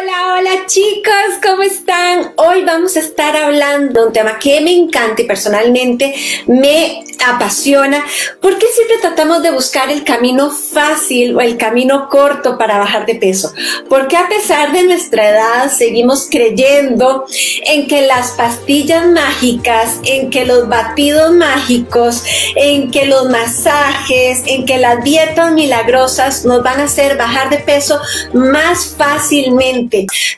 Hola, hola chicos, ¿cómo están? Hoy vamos a estar hablando de un tema que me encanta y personalmente me apasiona, porque siempre tratamos de buscar el camino fácil o el camino corto para bajar de peso. Porque a pesar de nuestra edad seguimos creyendo en que las pastillas mágicas, en que los batidos mágicos, en que los masajes, en que las dietas milagrosas nos van a hacer bajar de peso más fácilmente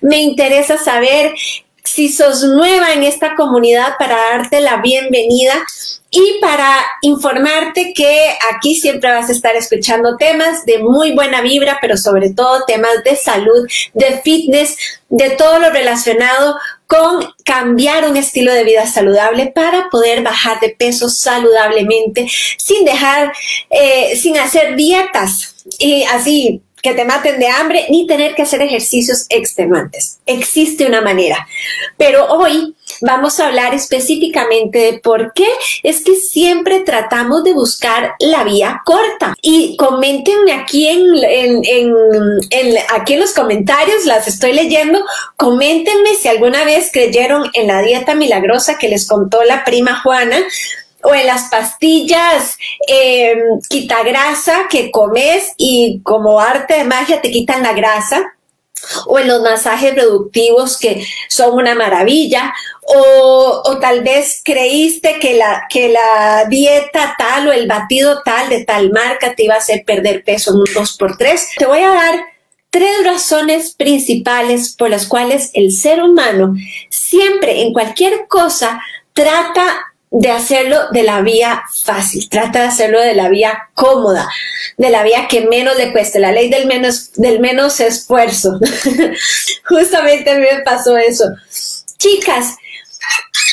me interesa saber si sos nueva en esta comunidad para darte la bienvenida y para informarte que aquí siempre vas a estar escuchando temas de muy buena vibra, pero sobre todo temas de salud, de fitness, de todo lo relacionado con cambiar un estilo de vida saludable para poder bajar de peso saludablemente sin dejar, eh, sin hacer dietas. Y así que te maten de hambre ni tener que hacer ejercicios extenuantes. Existe una manera. Pero hoy vamos a hablar específicamente de por qué es que siempre tratamos de buscar la vía corta. Y coméntenme aquí en, aquí en los comentarios, las estoy leyendo, coméntenme si alguna vez creyeron en la dieta milagrosa que les contó la prima Juana o en las pastillas eh, quita grasa que comes y como arte de magia te quitan la grasa, o en los masajes reductivos que son una maravilla, o, o, tal vez creíste que la, que la dieta tal o el batido tal de tal marca te iba a hacer perder peso en un 2x3. Te voy a dar tres razones principales por las cuales el ser humano siempre en cualquier cosa trata de hacerlo de la vía fácil, trata de hacerlo de la vía cómoda, de la vía que menos le cueste, la ley del menos, del menos esfuerzo. Justamente a mí me pasó eso. Chicas,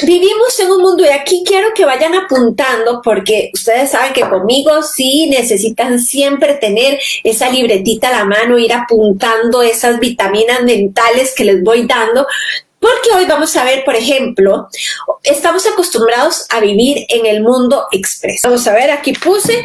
vivimos en un mundo y aquí quiero que vayan apuntando porque ustedes saben que conmigo sí necesitan siempre tener esa libretita a la mano, ir apuntando esas vitaminas mentales que les voy dando porque hoy vamos a ver, por ejemplo, estamos acostumbrados a vivir en el mundo express. Vamos a ver, aquí puse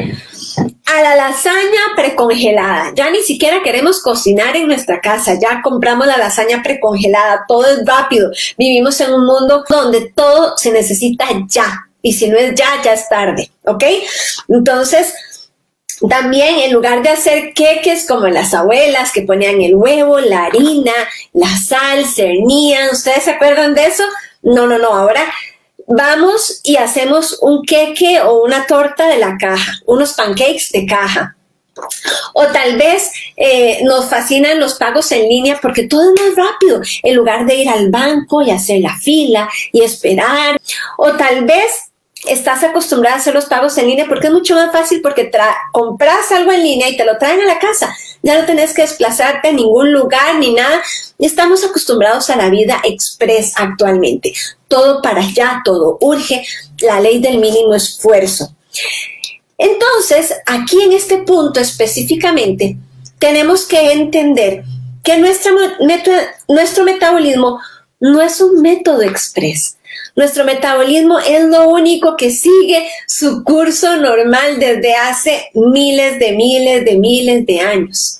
a la lasaña precongelada. Ya ni siquiera queremos cocinar en nuestra casa, ya compramos la lasaña precongelada, todo es rápido. Vivimos en un mundo donde todo se necesita ya. Y si no es ya, ya es tarde, ¿ok? Entonces, también en lugar de hacer queques como las abuelas que ponían el huevo, la harina, la sal, cernían, ¿ustedes se acuerdan de eso? No, no, no, ahora vamos y hacemos un queque o una torta de la caja, unos pancakes de caja. O tal vez eh, nos fascinan los pagos en línea porque todo es más rápido, en lugar de ir al banco y hacer la fila y esperar. O tal vez estás acostumbrada a hacer los pagos en línea porque es mucho más fácil porque compras algo en línea y te lo traen a la casa. Ya no tenés que desplazarte a ningún lugar ni nada. Estamos acostumbrados a la vida express actualmente. Todo para allá, todo urge. La ley del mínimo esfuerzo. Entonces, aquí en este punto específicamente, tenemos que entender que nuestro metabolismo no es un método express nuestro metabolismo es lo único que sigue su curso normal desde hace miles de miles de miles de años.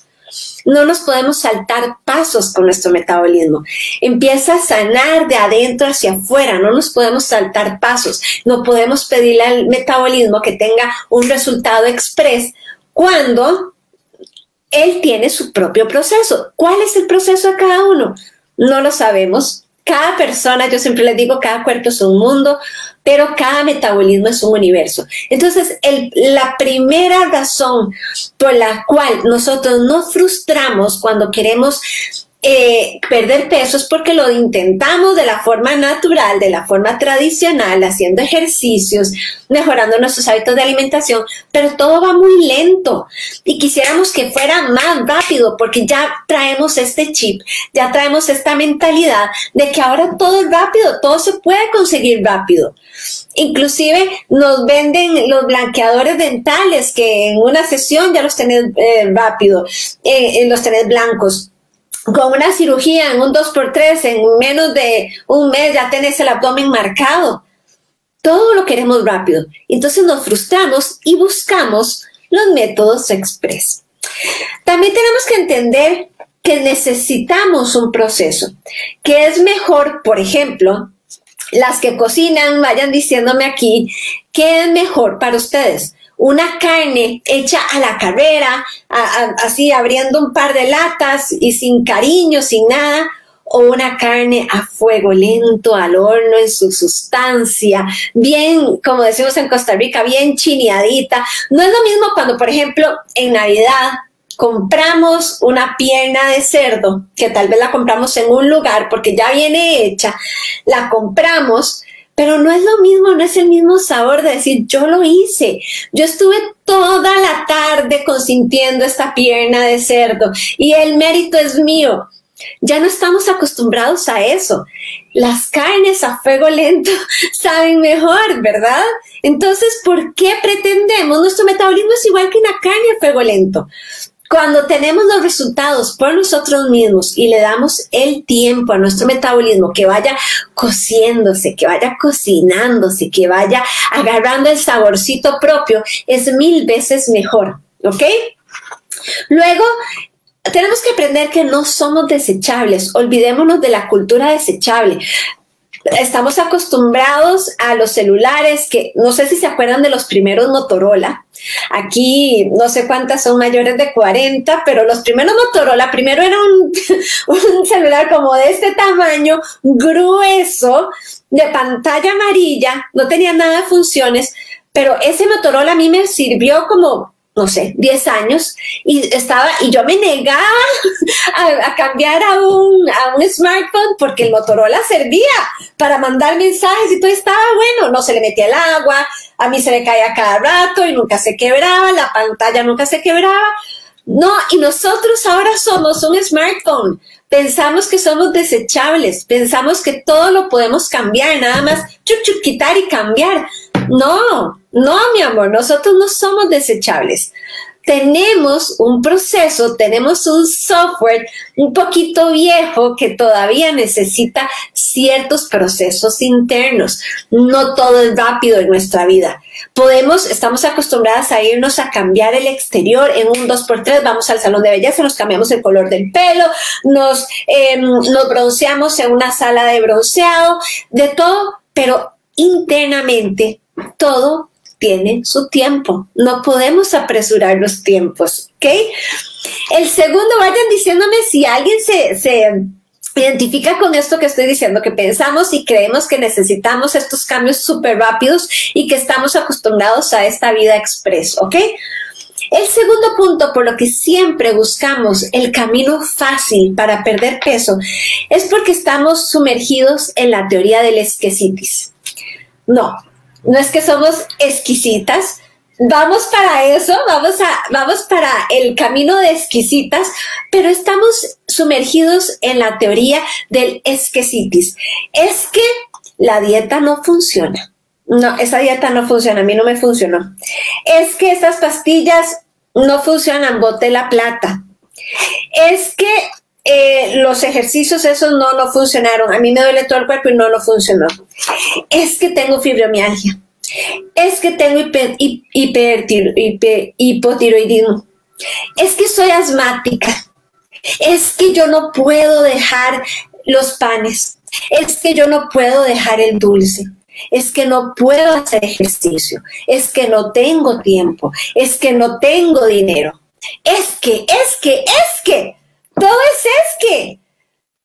No nos podemos saltar pasos con nuestro metabolismo. Empieza a sanar de adentro hacia afuera. No nos podemos saltar pasos. No podemos pedirle al metabolismo que tenga un resultado express cuando él tiene su propio proceso. ¿Cuál es el proceso de cada uno? No lo sabemos cada persona, yo siempre les digo, cada cuerpo es un mundo, pero cada metabolismo es un universo. Entonces, la primera razón por la cual nosotros nos frustramos cuando queremos eh, perder peso es porque lo intentamos de la forma natural, de la forma tradicional, haciendo ejercicios, mejorando nuestros hábitos de alimentación, pero todo va muy lento y quisiéramos que fuera más rápido porque ya traemos este chip, ya traemos esta mentalidad de que ahora todo es rápido, todo se puede conseguir rápido. Inclusive nos venden los blanqueadores dentales que en una sesión ya los tenés eh, rápido, eh, los tenés blancos con una cirugía en un 2x3, en menos de un mes ya tenés el abdomen marcado. Todo lo queremos rápido. Entonces nos frustramos y buscamos los métodos express. También tenemos que entender que necesitamos un proceso, que es mejor, por ejemplo, las que cocinan, vayan diciéndome aquí, ¿qué es mejor para ustedes? Una carne hecha a la carrera, así abriendo un par de latas y sin cariño, sin nada, o una carne a fuego lento, al horno, en su sustancia, bien, como decimos en Costa Rica, bien chineadita. No es lo mismo cuando, por ejemplo, en Navidad compramos una pierna de cerdo, que tal vez la compramos en un lugar porque ya viene hecha, la compramos, pero no es lo mismo, no es el mismo sabor de decir, yo lo hice, yo estuve toda la tarde consintiendo esta pierna de cerdo y el mérito es mío. Ya no estamos acostumbrados a eso. Las carnes a fuego lento saben mejor, ¿verdad? Entonces, ¿por qué pretendemos? Nuestro metabolismo es igual que una carne a fuego lento. Cuando tenemos los resultados por nosotros mismos y le damos el tiempo a nuestro metabolismo que vaya cociéndose, que vaya cocinándose, que vaya agarrando el saborcito propio, es mil veces mejor, ¿ok? Luego, tenemos que aprender que no somos desechables, olvidémonos de la cultura desechable. Estamos acostumbrados a los celulares que no sé si se acuerdan de los primeros Motorola. Aquí no sé cuántas son mayores de 40, pero los primeros Motorola, primero era un, un celular como de este tamaño, grueso, de pantalla amarilla, no tenía nada de funciones, pero ese Motorola a mí me sirvió como no sé, 10 años y estaba, y yo me negaba a, cambiar a un, a un smartphone porque el Motorola servía para mandar mensajes y todo estaba bueno, no se le metía el agua, a mí se le caía cada rato y nunca se quebraba, la pantalla nunca se quebraba. No, y nosotros ahora somos un smartphone. Pensamos que somos desechables, pensamos que todo lo podemos cambiar, nada más chup, chup, quitar y cambiar. No, no, mi amor, nosotros no somos desechables. Tenemos un proceso, tenemos un software un poquito viejo que todavía necesita ciertos procesos internos. No todo es rápido en nuestra vida. Podemos, estamos acostumbradas a irnos a cambiar el exterior en un 2x3, vamos al salón de belleza, nos cambiamos el color del pelo, nos, em, nos bronceamos en una sala de bronceado, de todo, pero internamente todo tiene su tiempo. No podemos apresurar los tiempos, ¿ok? El segundo, vayan diciéndome si alguien se, se identifica con esto que estoy diciendo, que pensamos y creemos que necesitamos estos cambios súper rápidos y que estamos acostumbrados a esta vida express, ¿ok? El segundo punto por lo que siempre buscamos el camino fácil para perder peso es porque estamos sumergidos en la teoría del esquecitis. No, no es que somos exquisitas, vamos para eso, vamos, a, vamos para el camino de exquisitas, pero estamos sumergidos en la teoría del esquecitis. Es que la dieta no funciona. No, esa dieta no funciona, a mí no me funcionó. Es que esas pastillas no funcionan, boté la plata. Es que eh, los ejercicios esos no, no funcionaron. A mí me duele todo el cuerpo y no, no funcionó. Es que tengo fibromialgia. Es que tengo hipotiroidismo. Es que soy asmática. Es que yo no puedo dejar los panes. Es que yo no puedo dejar el dulce. Es que no puedo hacer ejercicio. Es que no tengo tiempo. Es que no tengo dinero. Es que, es que, es que. Todo es es que.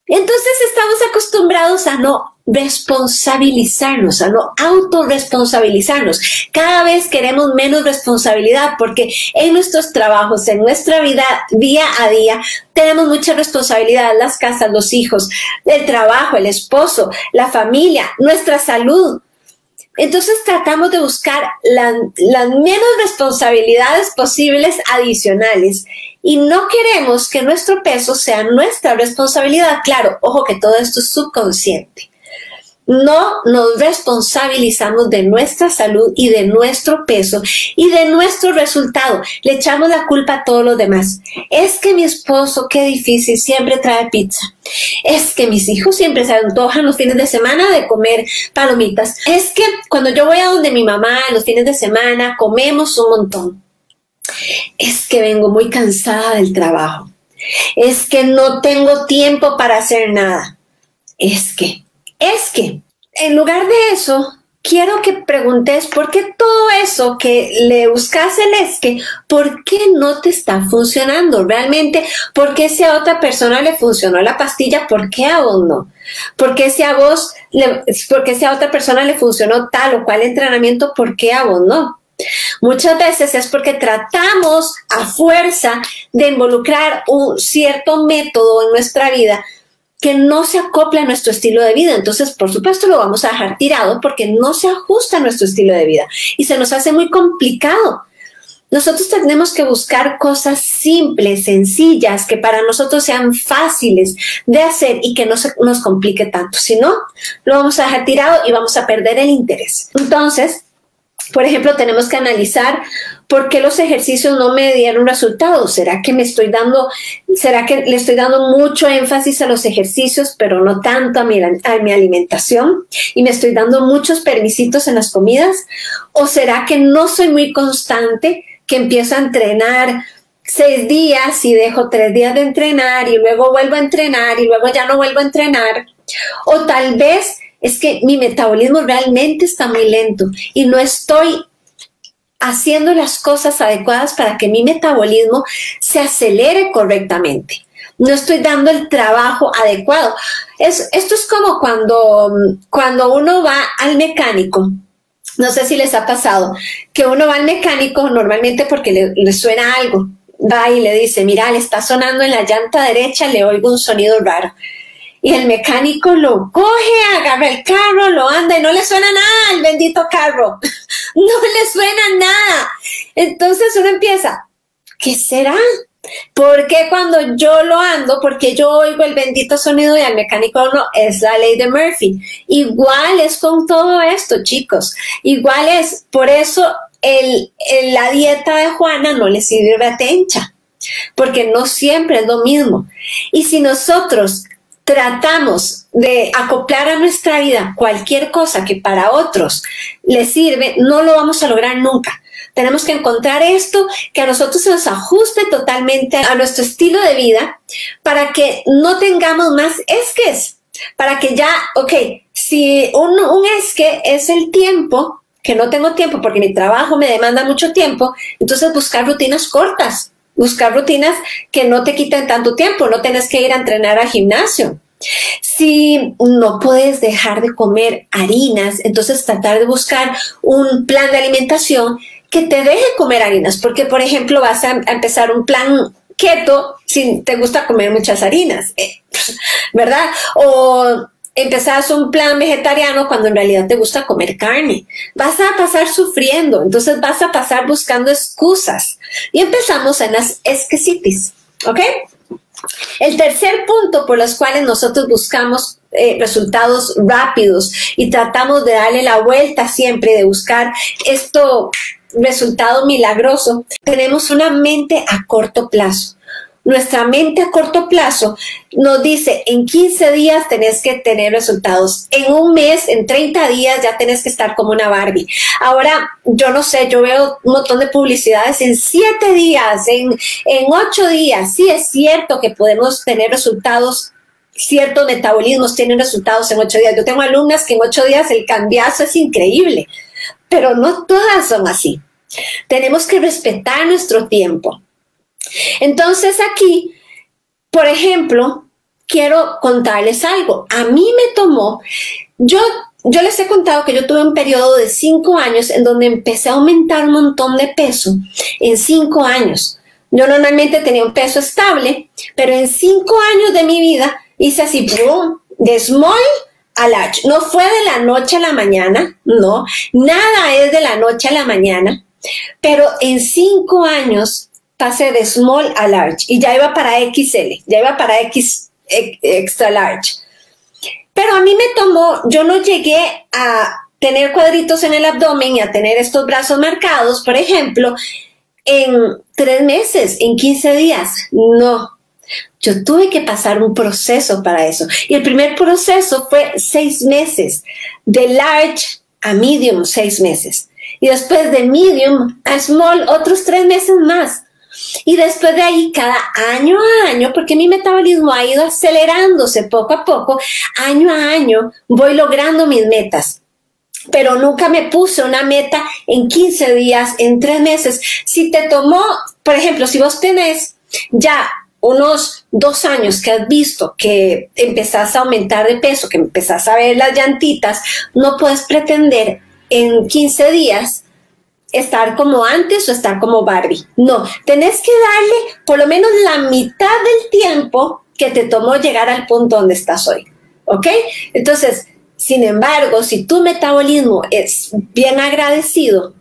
Entonces estamos acostumbrados a no responsabilizarnos, a no autorresponsabilizarnos. Cada vez queremos menos responsabilidad porque en nuestros trabajos, en nuestra vida día a día, tenemos mucha responsabilidad, las casas, los hijos, el trabajo, el esposo, la familia, nuestra salud. Entonces tratamos de buscar las menos responsabilidades posibles adicionales y no queremos que nuestro peso sea nuestra responsabilidad. Claro, ojo que todo esto es subconsciente. No nos responsabilizamos de nuestra salud y de nuestro peso y de nuestro resultado. Le echamos la culpa a todos los demás. Es que mi esposo, qué difícil, siempre trae pizza. Es que mis hijos siempre se antojan los fines de semana de comer palomitas. Es que cuando yo voy a donde mi mamá los fines de semana comemos un montón. Es que vengo muy cansada del trabajo. Es que no tengo tiempo para hacer nada. Es que, es que, en lugar de eso, quiero que preguntes por qué todo eso que le buscas el es que, ¿por qué no te está funcionando? Realmente, ¿por qué si a otra persona le funcionó la pastilla, por qué a vos no? ¿Por qué si a vos, le, por qué si a otra persona le funcionó tal o cual entrenamiento, por qué a vos no? Muchas veces es porque tratamos a fuerza de involucrar un cierto método en nuestra vida que no se acopla a nuestro estilo de vida. Entonces, por supuesto, lo vamos a dejar tirado porque no se ajusta a nuestro estilo de vida y se nos hace muy complicado. Nosotros tenemos que buscar cosas simples, sencillas, que para nosotros sean fáciles de hacer y que no se nos complique tanto. Si no, lo vamos a dejar tirado y vamos a perder el interés. Entonces, por ejemplo, tenemos que analizar por qué los ejercicios no me dieron resultados. ¿Será que me estoy dando, será que le estoy dando mucho énfasis a los ejercicios, pero no tanto a mi, a mi alimentación? Y me estoy dando muchos permisitos en las comidas. ¿O será que no soy muy constante, que empiezo a entrenar seis días y dejo tres días de entrenar y luego vuelvo a entrenar y luego ya no vuelvo a entrenar? O tal vez es que mi metabolismo realmente está muy lento y no estoy haciendo las cosas adecuadas para que mi metabolismo se acelere correctamente. No estoy dando el trabajo adecuado. Es, esto es como cuando, cuando uno va al mecánico. No sé si les ha pasado que uno va al mecánico normalmente porque le, le suena algo. Va y le dice, mira, le está sonando en la llanta derecha, le oigo un sonido raro y el mecánico lo coge, agarra el carro, lo anda y no le suena nada al bendito carro. no le suena nada. Entonces uno empieza, ¿qué será? Porque cuando yo lo ando, porque yo oigo el bendito sonido y al mecánico no, es la ley de Murphy. Igual es con todo esto, chicos. Igual es, por eso el, la dieta de Juana no le sirve a Tencha, porque no siempre es lo mismo. Y si nosotros tratamos de acoplar a nuestra vida cualquier cosa que para otros les sirve, no lo vamos a lograr nunca. Tenemos que encontrar esto que a nosotros se nos ajuste totalmente a nuestro estilo de vida para que no tengamos más esques, para que ya, ok, si un, un esque es el tiempo, que no tengo tiempo porque mi trabajo me demanda mucho tiempo, entonces buscar rutinas cortas, buscar rutinas que no te quiten tanto tiempo, no tienes que ir a entrenar al gimnasio. Si no puedes dejar de comer harinas, entonces tratar de buscar un plan de alimentación que te deje comer harinas, porque por ejemplo vas a empezar un plan keto si te gusta comer muchas harinas, eh, ¿verdad? O empezás un plan vegetariano cuando en realidad te gusta comer carne. Vas a pasar sufriendo, entonces vas a pasar buscando excusas. Y empezamos en las esquecitis, ¿ok? El tercer punto por los cuales nosotros buscamos eh, resultados rápidos y tratamos de darle la vuelta siempre, de buscar esto resultado milagroso, tenemos una mente a corto plazo nuestra mente a corto plazo nos dice, en 15 días tenés que tener resultados, en un mes, en 30 días ya tenés que estar como una Barbie. Ahora, yo no sé, yo veo un montón de publicidades en 7 días, en, en 8 días. Sí es cierto que podemos tener resultados ciertos metabolismos tienen resultados en 8 días. Yo tengo alumnas que en 8 días el cambiazo es increíble, pero no todas son así. Tenemos que respetar nuestro tiempo. Entonces aquí, por ejemplo, quiero contarles algo. A mí me tomó, yo, yo les he contado que yo tuve un periodo de cinco años en donde empecé a aumentar un montón de peso en cinco años. Yo normalmente tenía un peso estable, pero en cinco años de mi vida hice así, de small a large. No fue de la noche a la mañana, no, nada es de la noche a la mañana, pero en cinco años pasé de small a large y ya iba para XL, ya iba para X extra large. Pero a mí me tomó, yo no llegué a tener cuadritos en el abdomen y a tener estos brazos marcados, por ejemplo, en tres meses, en 15 días. No, yo tuve que pasar un proceso para eso. Y el primer proceso fue seis meses, de large a medium, seis meses. Y después de medium a small, otros tres meses más. Y después de ahí, cada año a año, porque mi metabolismo ha ido acelerándose poco a poco, año a año voy logrando mis metas pero nunca me puse una meta en 15 días, en 3 meses. Si te tomó, por ejemplo, si vos tenés ya unos dos años que has visto que empezás a aumentar de peso, que empezás a ver las llantitas, no puedes pretender en 15 días estar como antes o estar como Barbie. No, tenés que darle por lo menos la mitad del tiempo que te tomó llegar al punto donde estás hoy. ¿Ok? Entonces, sin embargo, si tu metabolismo es bien agradecido,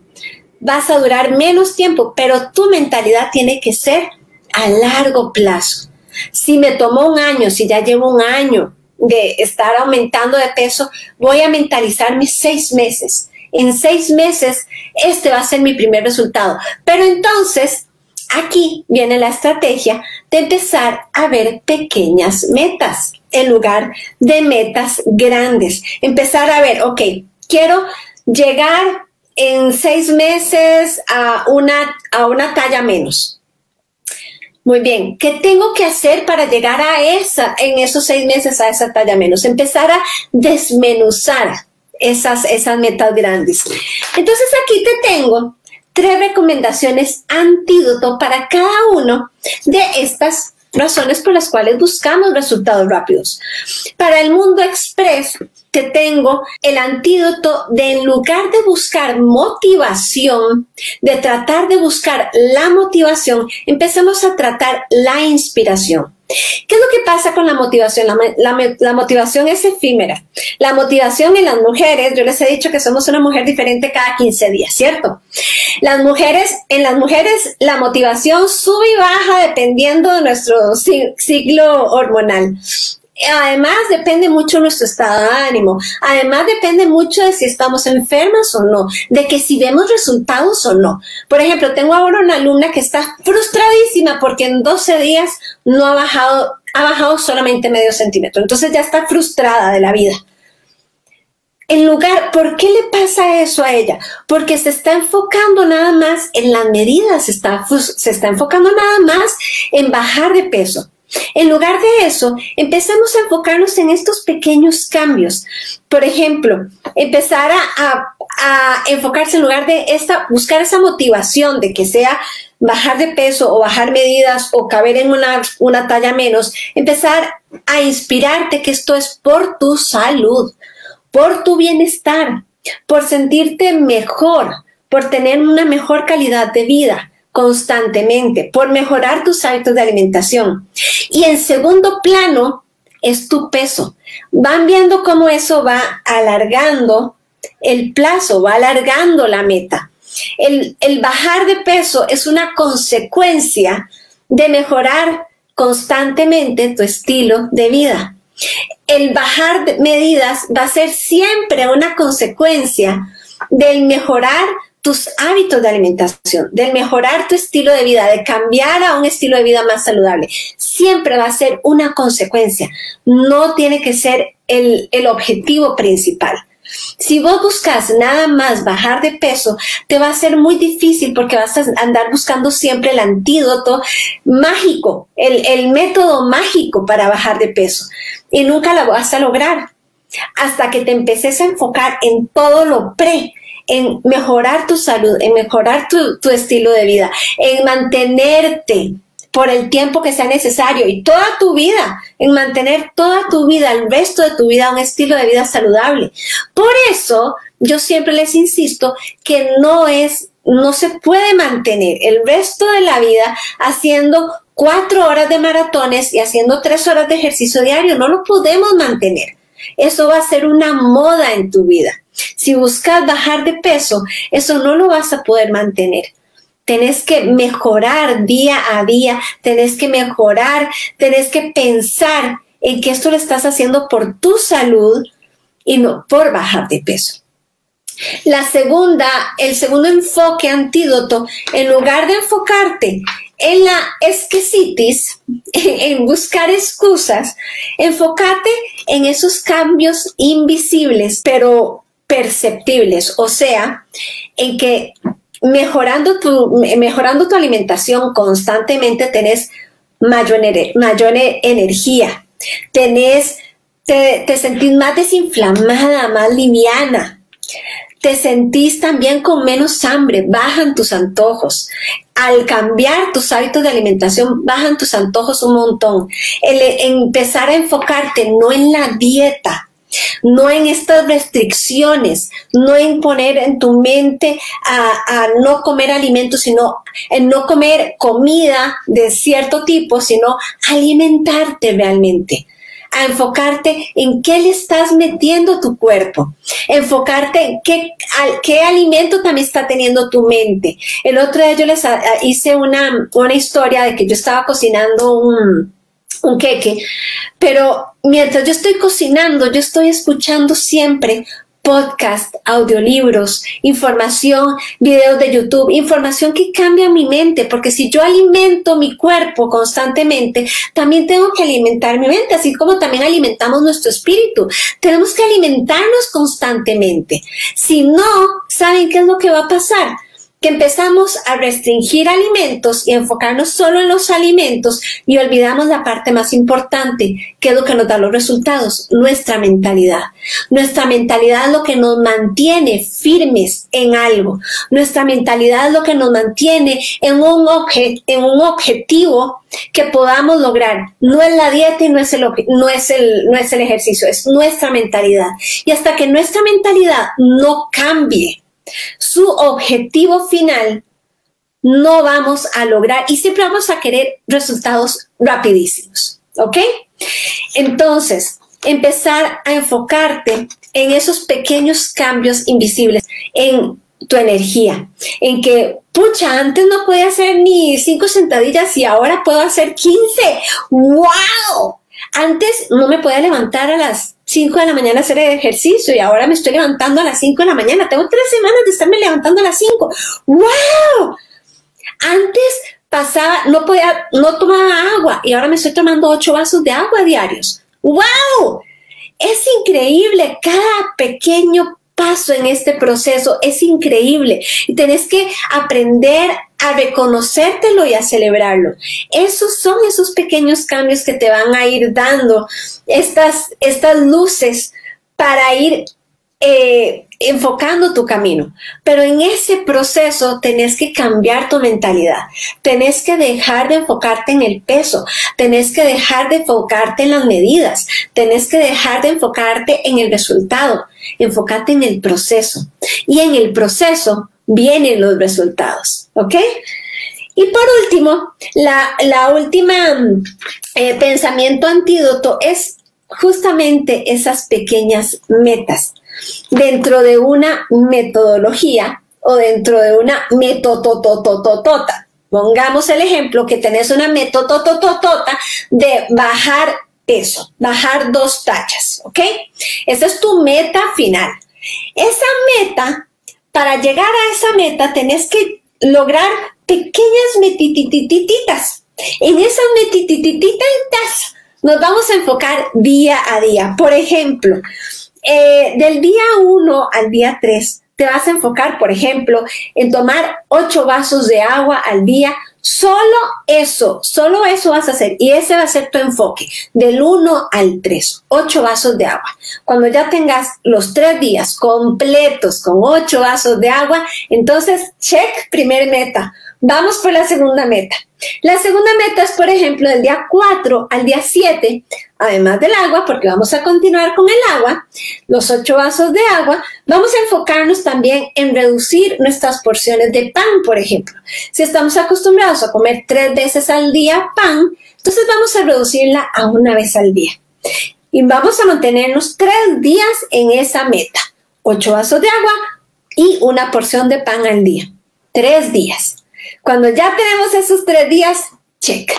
vas a durar menos tiempo, pero tu mentalidad tiene que ser a largo plazo. Si me tomó un año, si ya llevo un año de estar aumentando de peso, voy a mentalizar mis seis meses. En seis meses, este va a ser mi primer resultado. Pero entonces, aquí viene la estrategia de empezar a ver pequeñas metas en lugar de metas grandes. Empezar a ver, ok, quiero llegar en seis meses a una, a una talla menos. Muy bien, ¿qué tengo que hacer para llegar a esa, en esos seis meses, a esa talla menos? Empezar a desmenuzar esas, esas metas grandes. Entonces aquí te tengo tres recomendaciones antídoto para cada uno de estas razones por las cuales buscamos resultados rápidos. Para el mundo express, te tengo el antídoto de en lugar de buscar motivación, de tratar de buscar la motivación, empecemos a tratar la inspiración. ¿Qué es lo que pasa con la motivación? La, motivación es efímera. La motivación en las mujeres, yo les he dicho que somos una mujer diferente cada 15 días, ¿cierto? Las mujeres, en las mujeres, la motivación sube y baja dependiendo de nuestro ciclo hormonal. Además, depende mucho nuestro estado de ánimo. Además, depende mucho de si estamos enfermas o no, de que si vemos resultados o no. Por ejemplo, tengo ahora una alumna que está frustradísima porque en 12 días no ha bajado, ha bajado solamente medio centímetro. Entonces ya está frustrada de la vida. En lugar, ¿por qué le pasa eso a ella? Porque se está enfocando nada más en las medidas, se está, se está enfocando nada más en bajar de peso. En lugar de eso, empecemos a enfocarnos en estos pequeños cambios. Por ejemplo, empezar a, enfocarse en lugar de esta, buscar esa motivación de que sea bajar de peso o bajar medidas o caber en una, una talla menos, empezar a inspirarte que esto es por tu salud, por tu bienestar, por sentirte mejor, por tener una mejor calidad de vida constantemente, por mejorar tus hábitos de alimentación. Y en segundo plano es tu peso. Van viendo cómo eso va alargando el plazo, va alargando la meta. El, el bajar de peso es una consecuencia de mejorar constantemente tu estilo de vida. El bajar de medidas va a ser siempre una consecuencia del mejorar tus hábitos de alimentación, de mejorar tu estilo de vida, de cambiar a un estilo de vida más saludable, siempre va a ser una consecuencia, no tiene que ser el, el objetivo principal. Si vos buscas nada más bajar de peso, te va a ser muy difícil porque vas a andar buscando siempre el antídoto mágico, el, el método mágico para bajar de peso y nunca lo vas a lograr hasta que te empeces a enfocar en todo lo pre, en mejorar tu salud, en mejorar tu, estilo de vida, en mantenerte por el tiempo que sea necesario y toda tu vida, en mantener toda tu vida, el resto de tu vida, un estilo de vida saludable. Por eso, yo siempre les insisto que no es, no se puede mantener el resto de la vida haciendo cuatro horas de maratones y haciendo tres horas de ejercicio diario. No lo podemos mantener. Eso va a ser una moda en tu vida. Si buscas bajar de peso, eso no lo vas a poder mantener. Tenés que mejorar día a día, tenés que mejorar, tenés que pensar en que esto lo estás haciendo por tu salud y no por bajar de peso. La segunda, el segundo enfoque antídoto, en lugar de enfocarte en la esquesitis, en buscar excusas, enfócate en esos cambios invisibles, pero perceptibles, o sea, en que mejorando tu, mejorando tu alimentación constantemente, tenés mayor, mayor energía, te, te sentís más desinflamada, más liviana, te sentís también con menos hambre, bajan tus antojos. Al cambiar tus hábitos de alimentación, bajan tus antojos un montón. El empezar a enfocarte no en la dieta, no en estas restricciones, no en poner en tu mente a, no comer alimentos, sino en no comer comida de cierto tipo, sino alimentarte realmente a enfocarte en qué le estás metiendo tu cuerpo, enfocarte en qué, qué alimento también está teniendo tu mente. El otro día yo les hice una, una historia de que yo estaba cocinando un, un queque, pero mientras yo estoy cocinando, yo estoy escuchando siempre podcast, audiolibros, información, videos de YouTube, información que cambia mi mente, porque si yo alimento mi cuerpo constantemente, también tengo que alimentar mi mente, así como también alimentamos nuestro espíritu. Tenemos que alimentarnos constantemente. Si no, ¿saben qué es lo que va a pasar? Que empezamos a restringir alimentos y enfocarnos solo en los alimentos y olvidamos la parte más importante, que es lo que nos da los resultados, nuestra mentalidad. Nuestra mentalidad es lo que nos mantiene firmes en algo. Nuestra mentalidad es lo que nos mantiene en un, en un objetivo que podamos lograr. No es la dieta y no es, el, no, es el, no es el ejercicio, es nuestra mentalidad. Y hasta que nuestra mentalidad no cambie, su objetivo final, no vamos a lograr y siempre vamos a querer resultados rapidísimos. ¿Ok? Entonces, empezar a enfocarte en esos pequeños cambios invisibles, en tu energía, en que, pucha, antes no podía hacer ni cinco sentadillas y ahora puedo hacer 15. ¡Wow! Antes no me podía levantar a las 5 de la mañana hacer ejercicio y ahora me estoy levantando a las 5 de la mañana. Tengo tres semanas de estarme levantando a las 5. ¡Wow! Antes pasaba, no podía, no tomaba agua y ahora me estoy tomando 8 vasos de agua diarios. ¡Wow! Es increíble cada pequeño paso en este proceso es increíble y tenés que aprender a reconocértelo y a celebrarlo. Esos son esos pequeños cambios que te van a ir dando estas, estas luces para ir eh, enfocando tu camino. Pero en ese proceso tenés que cambiar tu mentalidad. Tenés que dejar de enfocarte en el peso. Tenés que dejar de enfocarte en las medidas. Tenés que dejar de enfocarte en el resultado. Enfocarte en el proceso. Y en el proceso vienen los resultados. ¿Ok? Y por último, la, última eh, pensamiento antídoto es justamente esas pequeñas metas dentro de una metodología o dentro de una metototototota. Pongamos el ejemplo que tenés una metotototota de bajar peso, bajar dos tachas, ¿ok? Esa es tu meta final. Esa meta, para llegar a esa meta, tenés que lograr pequeñas metititititas. En esas metititititas nos vamos a enfocar día a día. Por ejemplo, eh, del día 1 al día 3 te vas a enfocar, por ejemplo, en tomar 8 vasos de agua al día. Solo eso, solo eso vas a hacer. Y ese va a ser tu enfoque, del 1 al 3, 8 vasos de agua. Cuando ya tengas los 3 días completos con 8 vasos de agua, entonces, check, primer meta. Vamos por la segunda meta. La segunda meta es, por ejemplo, del día 4 al día 7, además del agua, porque vamos a continuar con el agua, los 8 vasos de agua, vamos a enfocarnos también en reducir nuestras porciones de pan, por ejemplo. Si estamos acostumbrados a comer tres veces al día pan, entonces vamos a reducirla a una vez al día. Y vamos a mantenernos tres días en esa meta. 8 vasos de agua y una porción de pan al día. Tres días. Cuando ya tenemos esos tres días, check.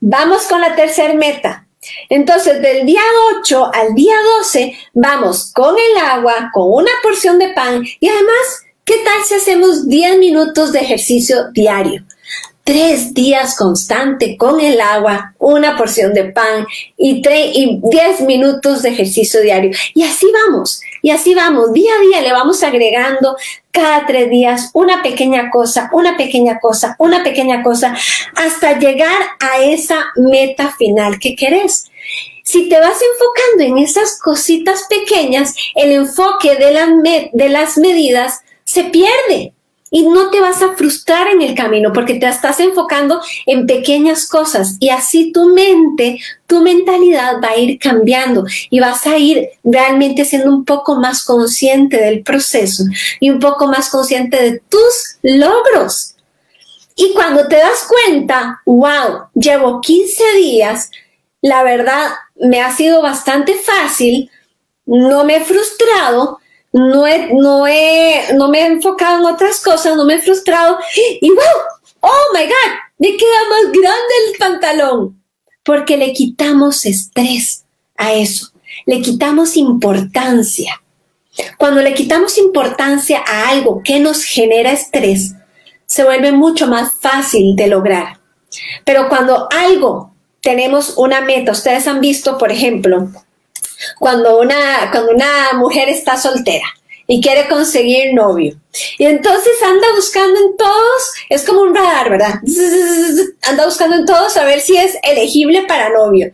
Vamos con la tercera meta. Entonces, del día 8 al día 12, vamos con el agua, con una porción de pan y además, ¿qué tal si hacemos 10 minutos de ejercicio diario? Tres días constante con el agua, una porción de pan y, y 10 minutos de ejercicio diario. Y así vamos, y así vamos, día a día le vamos agregando cada tres días, una pequeña cosa, una pequeña cosa, una pequeña cosa, hasta llegar a esa meta final que querés. Si te vas enfocando en esas cositas pequeñas, el enfoque de las, de las medidas se pierde y no te vas a frustrar en el camino porque te estás enfocando en pequeñas cosas y así tu mente, tu mentalidad va a ir cambiando y vas a ir realmente siendo un poco más consciente del proceso y un poco más consciente de tus logros. Y cuando te das cuenta, wow, llevo 15 días, la verdad me ha sido bastante fácil, no me he frustrado, no, no, no me he enfocado en otras cosas, no me he frustrado y wow, oh my God, me queda más grande el pantalón porque le quitamos estrés a eso, le quitamos importancia. Cuando le quitamos importancia a algo que nos genera estrés, se vuelve mucho más fácil de lograr. Pero cuando algo tenemos una meta, ustedes han visto, por ejemplo, cuando una, cuando una mujer está soltera y quiere conseguir novio. Y entonces anda buscando en todos, es como un radar, ¿verdad? Anda buscando en todos a ver si es elegible para novio.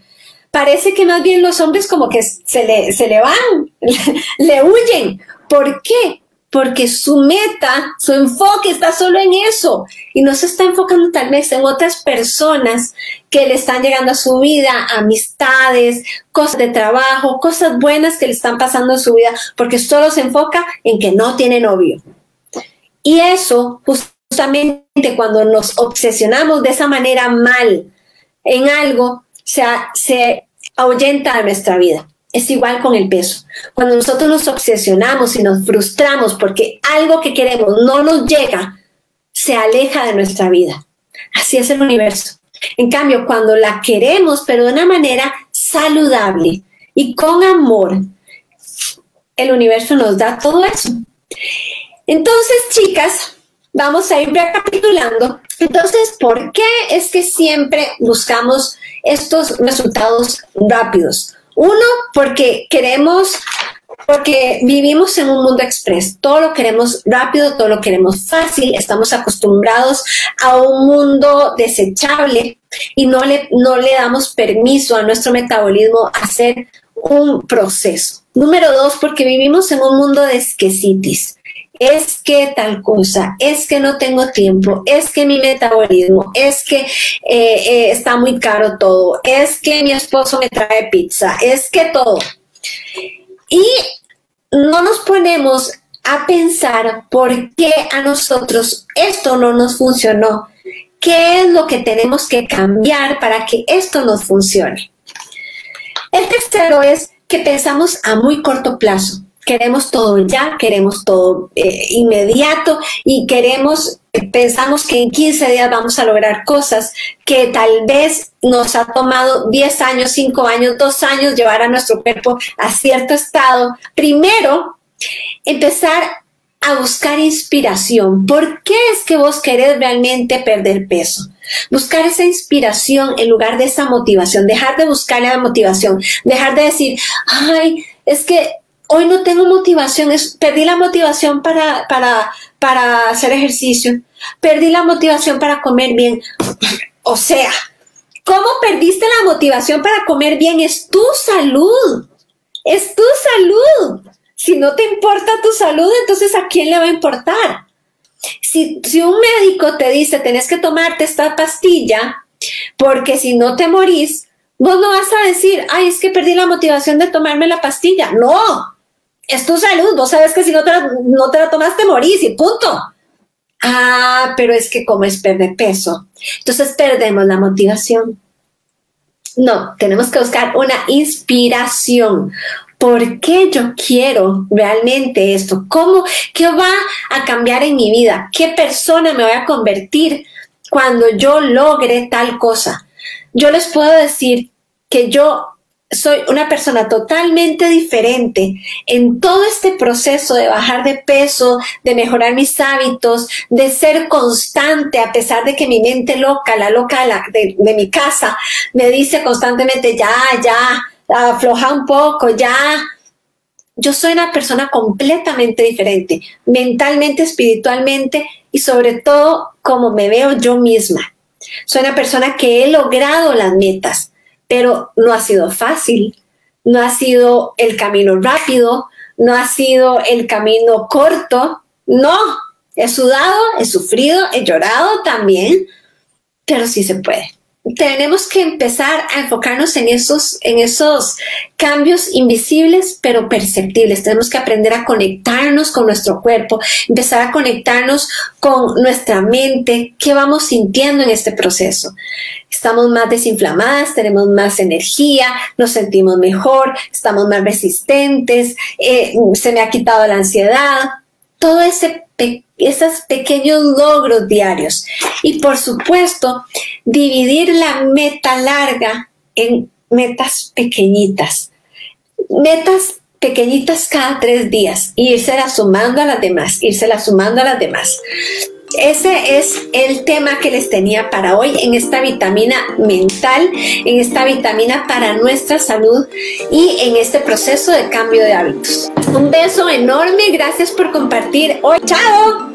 Parece que más bien los hombres como que se le, se le van, le huyen. ¿Por qué? Porque su meta, su enfoque está solo en eso y no se está enfocando tal vez en otras personas que le están llegando a su vida, amistades, cosas de trabajo, cosas buenas que le están pasando en su vida, porque solo se enfoca en que no tiene novio. Y eso, justamente cuando nos obsesionamos de esa manera mal en algo, se, se ahuyenta a nuestra vida. Es igual con el peso. Cuando nosotros nos obsesionamos y nos frustramos porque algo que queremos no nos llega, se aleja de nuestra vida. Así es el universo. En cambio, cuando la queremos, pero de una manera saludable y con amor, el universo nos da todo eso. Entonces, chicas, vamos a ir recapitulando. Entonces, ¿por qué es que siempre buscamos estos resultados rápidos? Uno, porque queremos, porque vivimos en un mundo express. Todo lo queremos rápido, todo lo queremos fácil. Estamos acostumbrados a un mundo desechable y no le, no le damos permiso a nuestro metabolismo hacer un proceso. Número dos, porque vivimos en un mundo de esquecitis es que tal cosa, es que no tengo tiempo, es que mi metabolismo, es que eh, eh, está muy caro todo, es que mi esposo me trae pizza, es que todo. Y no nos ponemos a pensar por qué a nosotros esto no nos funcionó, qué es lo que tenemos que cambiar para que esto nos funcione. El tercero es que pensamos a muy corto plazo queremos todo ya, queremos todo eh, inmediato y queremos, pensamos que en 15 días vamos a lograr cosas que tal vez nos ha tomado 10 años, 5 años, 2 años llevar a nuestro cuerpo a cierto estado. Primero, empezar a buscar inspiración. ¿Por qué es que vos querés realmente perder peso? Buscar esa inspiración en lugar de esa motivación, dejar de buscar la motivación, dejar de decir, ay, es que hoy no tengo motivación, perdí la motivación para, para, para hacer ejercicio, perdí la motivación para comer bien. O sea, ¿cómo perdiste la motivación para comer bien? Es tu salud, es tu salud. Si no te importa tu salud, entonces ¿a quién le va a importar? Si, si un médico te dice, tenés que tomarte esta pastilla, porque si no te morís, vos no vas a decir, ay, es que perdí la motivación de tomarme la pastilla. No, es tu salud, vos sabes que si no te la, no te la tomaste morís y punto. Ah, pero es que como es perder peso, entonces perdemos la motivación. No, tenemos que buscar una inspiración. ¿Por qué yo quiero realmente esto? ¿Cómo? ¿Qué va a cambiar en mi vida? ¿Qué persona me voy a convertir cuando yo logre tal cosa? Yo les puedo decir que yo soy una persona totalmente diferente en todo este proceso de bajar de peso, de mejorar mis hábitos, de ser constante a pesar de que mi mente loca, la loca de, mi casa, me dice constantemente, ya, ya, afloja un poco, ya. yo soy una persona completamente diferente, mentalmente, espiritualmente y sobre todo como me veo yo misma. Soy una persona que he logrado las metas, pero no ha sido fácil, no ha sido el camino rápido, no ha sido el camino corto, no, he sudado, he sufrido, he llorado también, pero sí se puede tenemos que empezar a enfocarnos en esos, en esos cambios invisibles pero perceptibles. Tenemos que aprender a conectarnos con nuestro cuerpo, empezar a conectarnos con nuestra mente, qué vamos sintiendo en este proceso. Estamos más desinflamadas, tenemos más energía, nos sentimos mejor, estamos más resistentes, eh, se me ha quitado la ansiedad. Todo ese esos pequeños logros diarios. Y por supuesto, dividir la meta larga en metas pequeñitas. Metas pequeñitas cada tres días y irse sumando a las demás, irse sumando a las demás. Ese es el tema que les tenía para hoy en esta vitamina mental, en esta vitamina para nuestra salud y en este proceso de cambio de hábitos. Un beso enorme, gracias por compartir hoy. ¡Chao!